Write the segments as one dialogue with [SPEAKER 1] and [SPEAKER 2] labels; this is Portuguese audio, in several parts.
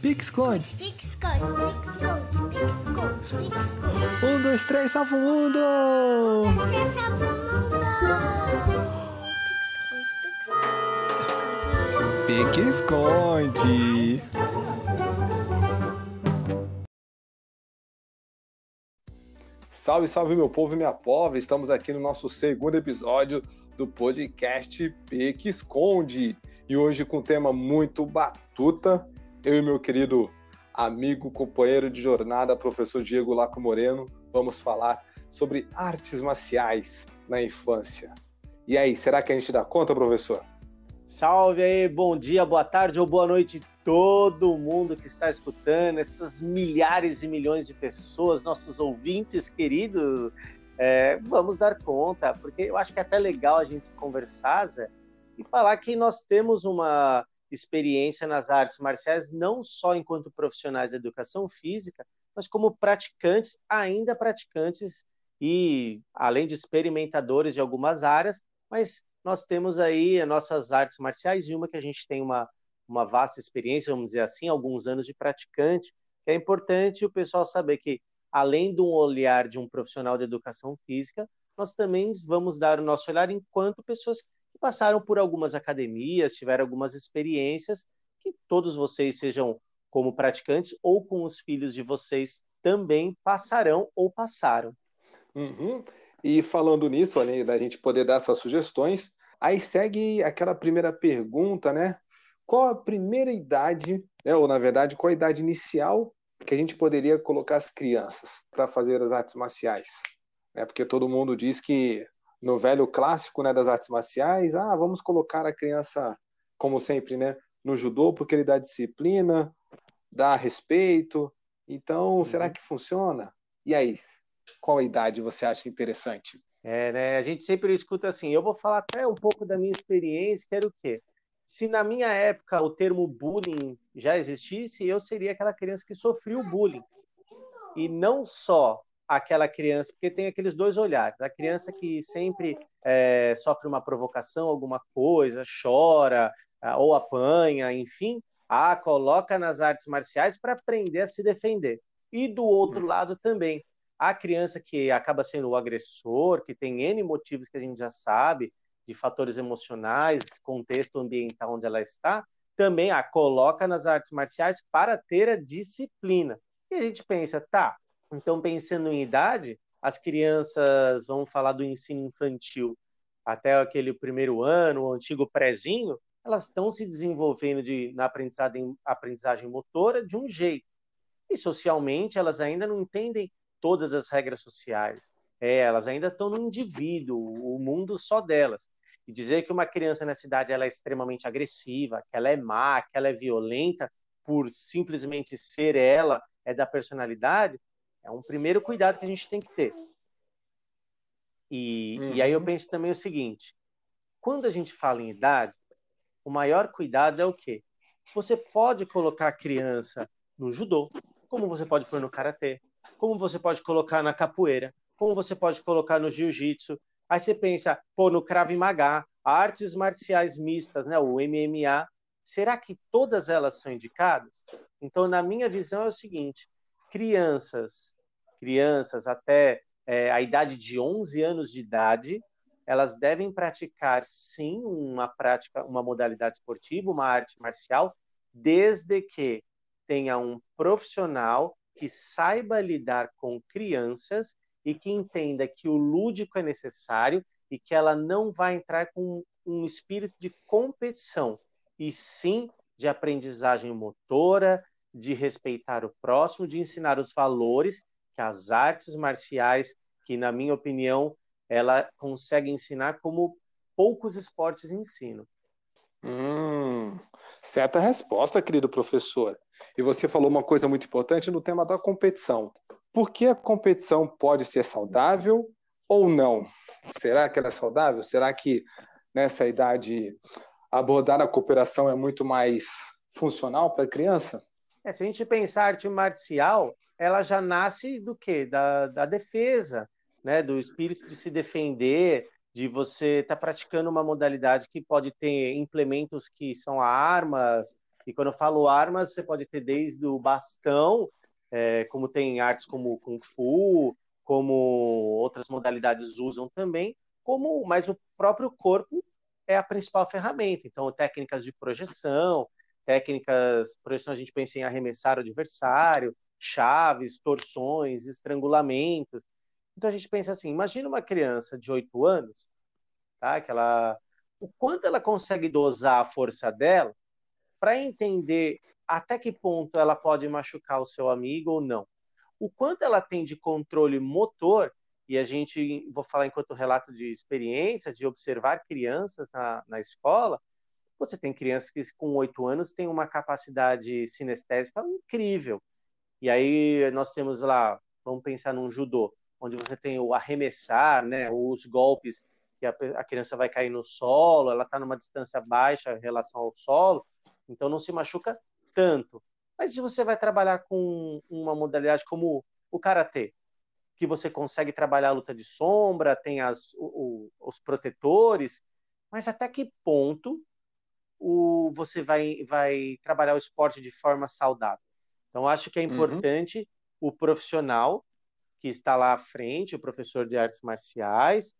[SPEAKER 1] Pix-Conte,
[SPEAKER 2] Pix-Conte.
[SPEAKER 1] Um, dois, três, salva o mundo!
[SPEAKER 2] Você salva o mundo! Pix-Conte,
[SPEAKER 1] Pix-Esconde. Salve, salve meu povo e minha pova! Estamos aqui no nosso segundo episódio do podcast Pique Esconde. E hoje com um tema muito batuta, eu e meu querido amigo, companheiro de jornada, professor Diego Laco Moreno, vamos falar sobre artes marciais na infância. E aí, será que a gente dá conta, professor?
[SPEAKER 3] Salve aí, bom dia, boa tarde ou boa noite todo mundo que está escutando, essas milhares e milhões de pessoas, nossos ouvintes queridos, é, vamos dar conta, porque eu acho que é até legal a gente conversar, Zé, e falar que nós temos uma experiência nas artes marciais, não só enquanto profissionais da educação física, mas como praticantes, ainda praticantes e além de experimentadores de algumas áreas, mas nós temos aí as nossas artes marciais e uma que a gente tem uma, uma vasta experiência, vamos dizer assim, alguns anos de praticante, é importante o pessoal saber que, além de um olhar de um profissional de educação física, nós também vamos dar o nosso olhar enquanto pessoas que passaram por algumas academias, tiveram algumas experiências, que todos vocês sejam como praticantes ou com os filhos de vocês também passarão ou passaram.
[SPEAKER 1] Uhum. E falando nisso, além da gente poder dar essas sugestões, aí segue aquela primeira pergunta, né? Qual a primeira idade, né, ou na verdade, qual a idade inicial que a gente poderia colocar as crianças para fazer as artes marciais? É porque todo mundo diz que no velho clássico né, das artes marciais, ah, vamos colocar a criança, como sempre, né, no judô, porque ele dá disciplina, dá respeito. Então, uhum. será que funciona? E aí, qual idade você acha interessante?
[SPEAKER 3] É, né? A gente sempre escuta assim. Eu vou falar até um pouco da minha experiência, que era o quê? Se na minha época o termo bullying já existisse, eu seria aquela criança que sofreu bullying. E não só aquela criança, porque tem aqueles dois olhares. A criança que sempre é, sofre uma provocação, alguma coisa, chora ah, ou apanha, enfim, ah, coloca nas artes marciais para aprender a se defender. E do outro hum. lado também, a criança que acaba sendo o agressor, que tem N motivos que a gente já sabe, de fatores emocionais, contexto ambiental onde ela está, também a coloca nas artes marciais para ter a disciplina. E a gente pensa, tá, então pensando em idade, as crianças, vamos falar do ensino infantil, até aquele primeiro ano, o antigo prézinho, elas estão se desenvolvendo de, na aprendizagem, aprendizagem motora de um jeito. E socialmente, elas ainda não entendem todas as regras sociais. É, elas ainda estão no indivíduo, o mundo só delas. E dizer que uma criança nessa idade ela é extremamente agressiva, que ela é má, que ela é violenta, por simplesmente ser ela, é da personalidade, é um primeiro cuidado que a gente tem que ter. E, uhum. e aí eu uhum. penso também o seguinte: quando a gente fala em idade, o maior cuidado é o quê? Você pode colocar a criança no judô, como você pode pôr no karatê, como você pode colocar na capoeira, como você pode colocar no jiu-jitsu. Aí você pensa, pô, no Krav Maga, artes marciais mistas, né, o MMA, será que todas elas são indicadas? Então, na minha visão é o seguinte, crianças, crianças até é, a idade de 11 anos de idade, elas devem praticar sim uma prática, uma modalidade esportiva, uma arte marcial, desde que tenha um profissional que saiba lidar com crianças e que entenda que o lúdico é necessário e que ela não vai entrar com um espírito de competição, e sim de aprendizagem motora, de respeitar o próximo, de ensinar os valores que as artes marciais, que na minha opinião, ela consegue ensinar como poucos esportes ensinam.
[SPEAKER 1] Hum, certa resposta, querido professor. E você falou uma coisa muito importante no tema da competição. Por que a competição pode ser saudável ou não? Será que ela é saudável? Será que nessa idade abordar a cooperação é muito mais funcional para a criança?
[SPEAKER 3] É, se a gente pensar arte marcial, ela já nasce do quê? Da, da defesa, né? do espírito de se defender, de você estar tá praticando uma modalidade que pode ter implementos que são armas, E quando eu falo armas, você pode ter desde o bastão, é, como tem artes como Kung Fu, como outras modalidades usam também, como mas o próprio corpo é a principal ferramenta. Então, técnicas de projeção, técnicas, projeção a gente pensa em arremessar o adversário, chaves, torções, estrangulamentos. Então a gente pensa assim, imagina uma criança de 8 anos, tá? Que ela, o quanto ela consegue dosar a força dela para entender até que ponto ela pode machucar o seu amigo ou não. O quanto ela tem de controle motor, e a gente, vou falar enquanto relato de experiência, de observar crianças na, na escola, você tem crianças que com oito anos têm uma capacidade sinestésica incrível. E aí nós temos lá, vamos pensar num judô, onde você tem o arremessar, né, os golpes que a, a criança vai cair no solo, ela está numa distância baixa em relação ao solo, então não se machuca tanto. Mas se você vai trabalhar com uma modalidade como o karatê, que você consegue trabalhar a luta de sombra, tem as, o, os protetores, mas até que ponto o, você vai, vai trabalhar o esporte de forma saudável. Então, acho que é uhum. importante uhum. o profissional que está lá à frente, o professor de artes marciais,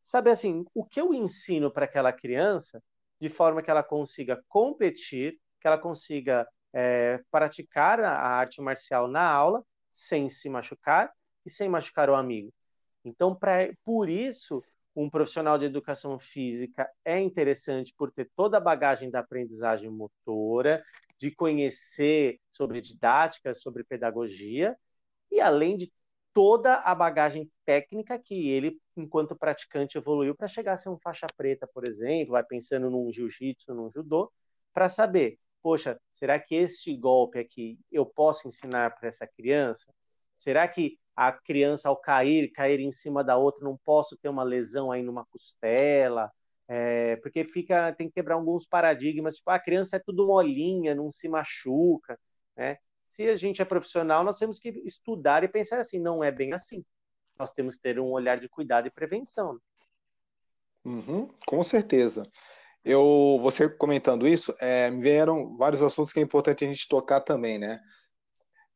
[SPEAKER 3] saber assim, o que eu ensino para aquela criança de forma que ela consiga competir, que ela consiga é, praticar a arte marcial na aula sem se machucar e sem machucar o amigo. Então, pra, por isso, um profissional de educação física é interessante por ter toda a bagagem da aprendizagem motora, de conhecer sobre didática, sobre pedagogia, e além de toda a bagagem técnica que ele, enquanto praticante, evoluiu para chegar a ser um faixa preta, por exemplo, vai pensando num jiu-jitsu, num judô, para saber, poxa, será que este golpe aqui eu posso ensinar para essa criança? Será que a criança, ao cair, cair em cima da outra, não posso ter uma lesão aí numa costela, é, porque fica, tem que quebrar alguns paradigmas, tipo, ah, a criança é tudo molinha, não se machuca, né? Se a gente é profissional, nós temos que estudar e pensar assim, não é bem assim. Nós temos que ter um olhar de cuidado e prevenção. Né?
[SPEAKER 1] Uhum, com certeza. Eu, você comentando isso, é, me vieram vários assuntos que é importante a gente tocar também, né?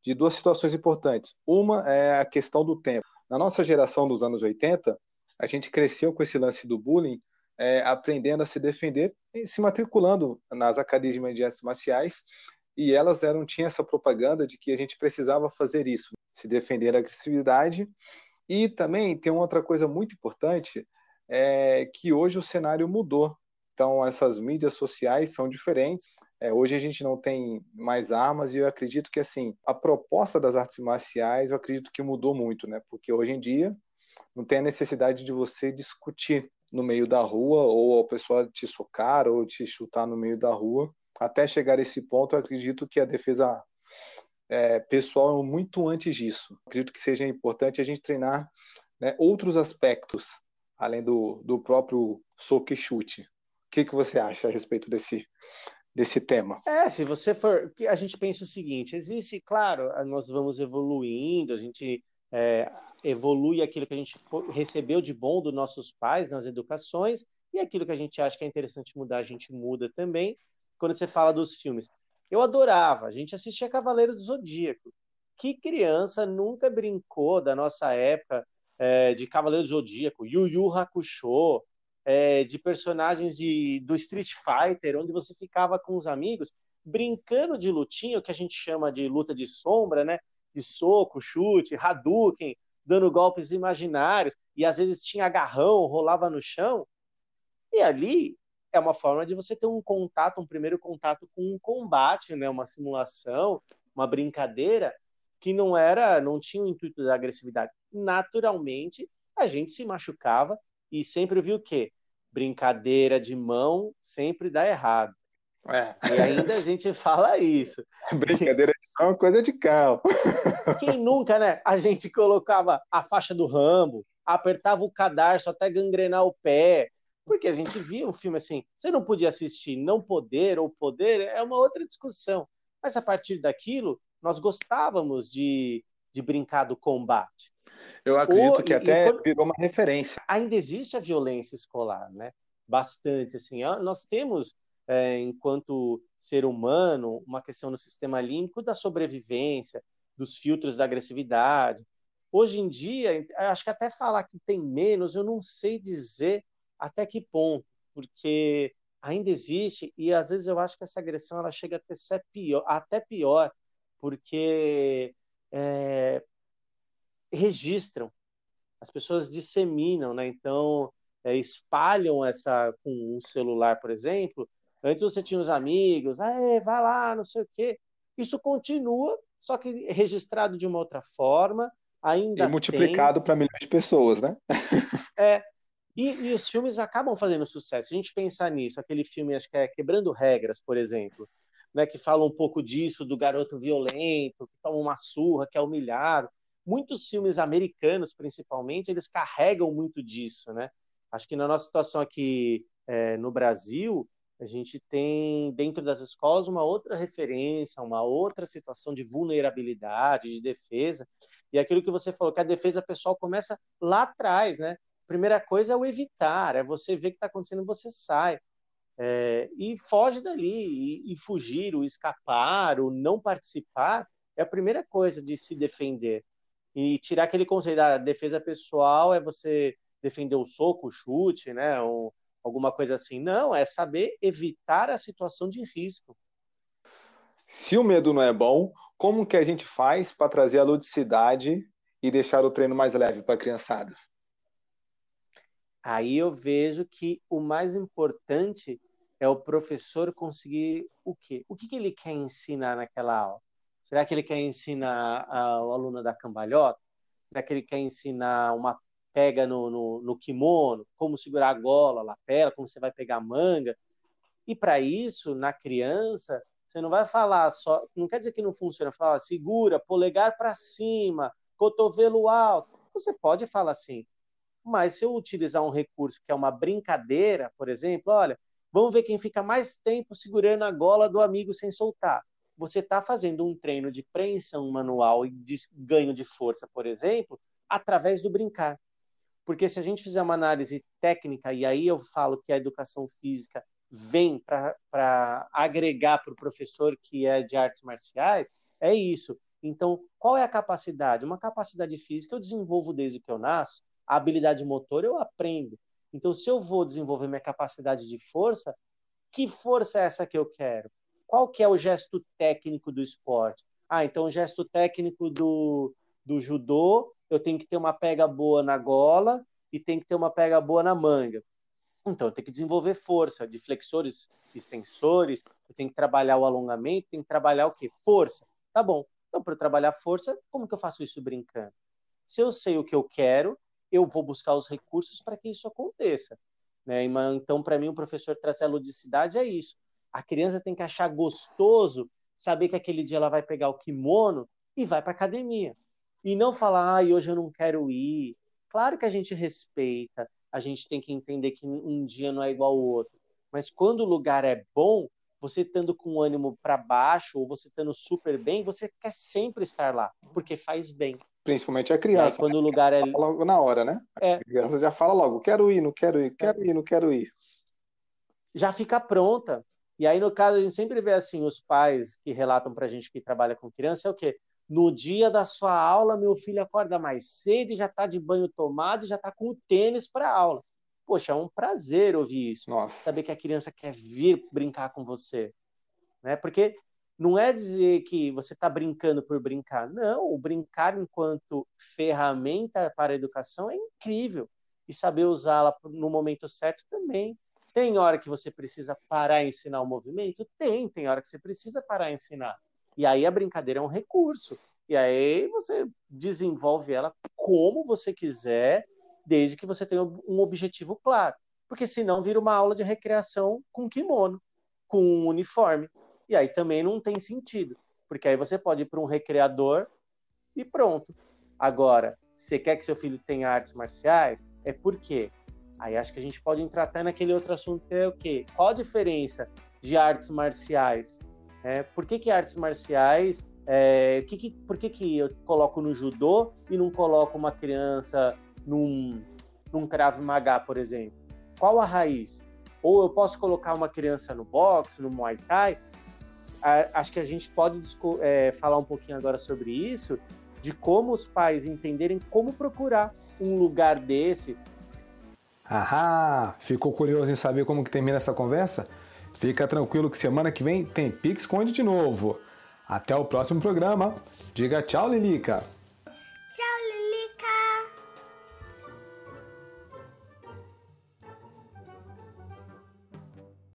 [SPEAKER 1] de duas situações importantes. Uma é a questão do tempo. Na nossa geração dos anos 80, a gente cresceu com esse lance do bullying, é, aprendendo a se defender se matriculando nas academias de artes marciais, e elas eram tinham essa propaganda de que a gente precisava fazer isso, se defender da agressividade. E também tem uma outra coisa muito importante, é que hoje o cenário mudou. Então, essas mídias sociais são diferentes. É, hoje a gente não tem mais armas e eu acredito que assim a proposta das artes marciais eu acredito que mudou muito, né? Porque hoje em dia não tem a necessidade de você discutir no meio da rua ou a pessoa te socar ou te chutar no meio da rua. Até chegar a esse ponto, eu acredito que a defesa é, pessoal é muito antes disso. Acredito que seja importante a gente treinar né, outros aspectos além do, do próprio soco e chute. O que, que você acha a respeito desse desse tema?
[SPEAKER 3] É, se você for. A gente pensa o seguinte: existe, claro, nós vamos evoluindo, a gente é, evolui aquilo que a gente recebeu de bom dos nossos pais nas educações, e aquilo que a gente acha que é interessante mudar, a gente muda também. Quando você fala dos filmes, eu adorava, a gente assistia Cavaleiros do Zodíaco. Que criança nunca brincou da nossa época é, de Cavaleiros do Zodíaco, Yu Yu Hakusho, é, de personagens de, do Street Fighter, onde você ficava com os amigos brincando de lutinha, o que a gente chama de luta de sombra, né? De soco, chute, Hadouken, dando golpes imaginários, e às vezes tinha agarrão, rolava no chão. E ali é uma forma de você ter um contato, um primeiro contato com um combate, né? Uma simulação, uma brincadeira que não era, não tinha o intuito da agressividade. Naturalmente, a gente se machucava e sempre viu o quê? Brincadeira de mão sempre dá errado. É. E ainda a gente fala isso.
[SPEAKER 1] Brincadeira de é coisa de carro.
[SPEAKER 3] Quem nunca, né? A gente colocava a faixa do Rambo, apertava o cadarço até gangrenar o pé, porque a gente via um filme assim. Você não podia assistir, não poder ou poder é uma outra discussão. Mas a partir daquilo, nós gostávamos de, de brincar do combate.
[SPEAKER 1] Eu acredito que até quando... virou uma referência.
[SPEAKER 3] Ainda existe a violência escolar, né? Bastante, assim. Nós temos é, enquanto ser humano, uma questão no sistema límbico da sobrevivência, dos filtros da agressividade. Hoje em dia, acho que até falar que tem menos, eu não sei dizer até que ponto, porque ainda existe e às vezes eu acho que essa agressão ela chega até ser pior, até pior, porque é, registram, as pessoas disseminam, né? Então é, espalham essa com um celular, por exemplo. Antes você tinha os amigos, ah, vai lá, não sei o quê. Isso continua só que registrado de uma outra forma, ainda
[SPEAKER 1] e multiplicado para milhões de pessoas, né?
[SPEAKER 3] é. E, e, os filmes acabam fazendo sucesso. Se a gente pensar nisso, aquele filme, acho que é Quebrando Regras, por exemplo, né, que fala um pouco disso, do garoto violento, que toma uma surra, que é humilhado. Muitos filmes americanos, principalmente, eles carregam muito disso, né? Acho que na nossa situação aqui é, no Brasil, a gente tem dentro das escolas uma outra referência, uma outra situação de vulnerabilidade, de defesa. E aquilo que você falou, que a defesa pessoal começa lá atrás, né? Primeira coisa é o evitar, é você ver o que está acontecendo, você sai. É, e foge dali, e, e fugir, o escapar, o não participar, é a primeira coisa de se defender. E tirar aquele conceito da defesa pessoal é você defender o soco, o chute, né? O, alguma coisa assim. Não, é saber evitar a situação de risco.
[SPEAKER 1] Se o medo não é bom, como que a gente faz para trazer a ludicidade e deixar o treino mais leve para a criançada?
[SPEAKER 3] Aí eu vejo que o mais importante é o professor conseguir o quê? O que, que ele quer ensinar naquela aula? Será que ele quer ensinar ao aluno da cambalhota? Será que ele quer ensinar uma pega no, no, no kimono, como segurar a gola, a lapela, como você vai pegar a manga. E para isso, na criança, você não vai falar só, não quer dizer que não funciona, falar, segura, polegar para cima, cotovelo alto. Você pode falar assim, mas se eu utilizar um recurso que é uma brincadeira, por exemplo, olha, vamos ver quem fica mais tempo segurando a gola do amigo sem soltar. Você está fazendo um treino de preensão manual e de ganho de força, por exemplo, através do brincar. Porque se a gente fizer uma análise técnica, e aí eu falo que a educação física vem para agregar para o professor que é de artes marciais, é isso. Então, qual é a capacidade? Uma capacidade física eu desenvolvo desde que eu nasço, a habilidade motor eu aprendo. Então, se eu vou desenvolver minha capacidade de força, que força é essa que eu quero? Qual que é o gesto técnico do esporte? Ah, então o gesto técnico do, do judô eu tenho que ter uma pega boa na gola e tem que ter uma pega boa na manga. Então, eu tenho que desenvolver força de flexores, extensores, eu tenho que trabalhar o alongamento, tenho que trabalhar o quê? Força. Tá bom. Então, para trabalhar força, como que eu faço isso brincando? Se eu sei o que eu quero, eu vou buscar os recursos para que isso aconteça. Né? Então, para mim, o professor trazer a ludicidade é isso. A criança tem que achar gostoso saber que aquele dia ela vai pegar o kimono e vai para academia. E não falar, ah, hoje eu não quero ir. Claro que a gente respeita, a gente tem que entender que um dia não é igual ao outro. Mas quando o lugar é bom, você estando com ânimo para baixo ou você estando super bem, você quer sempre estar lá, porque faz bem.
[SPEAKER 1] Principalmente a criança.
[SPEAKER 3] quando né? o lugar é
[SPEAKER 1] logo na hora, né?
[SPEAKER 3] É.
[SPEAKER 1] A criança já fala logo, quero ir, não quero ir, quero ir, não quero ir.
[SPEAKER 3] Já fica pronta. E aí, no caso, a gente sempre vê assim, os pais que relatam para a gente que trabalha com criança, é o quê? No dia da sua aula, meu filho acorda mais cedo e já está de banho tomado e já está com o tênis para a aula. Poxa, é um prazer ouvir isso.
[SPEAKER 1] Nossa.
[SPEAKER 3] Saber que a criança quer vir brincar com você. Né? Porque não é dizer que você está brincando por brincar. Não, o brincar enquanto ferramenta para a educação é incrível. E saber usá-la no momento certo também. Tem hora que você precisa parar e ensinar o movimento? Tem, tem hora que você precisa parar e ensinar. E aí a brincadeira é um recurso. E aí você desenvolve ela como você quiser, desde que você tenha um objetivo claro. Porque senão vira uma aula de recreação com kimono, com um uniforme. E aí também não tem sentido. Porque aí você pode ir para um recreador e pronto. Agora, você quer que seu filho tenha artes marciais? É por quê? Aí acho que a gente pode entrar até naquele outro assunto que é o quê? Qual a diferença de artes marciais é, por que, que artes marciais? É, que que, por que, que eu coloco no judô e não coloco uma criança num, num Krav Maga, por exemplo? Qual a raiz? ou eu posso colocar uma criança no boxe, no Muay Thai. acho que a gente pode é, falar um pouquinho agora sobre isso, de como os pais entenderem como procurar um lugar desse.
[SPEAKER 1] Ahá! Ficou curioso em saber como que termina essa conversa? Fica tranquilo que semana que vem tem Pix Conde de novo. Até o próximo programa. Diga tchau, Lilica.
[SPEAKER 2] Tchau, Lilica.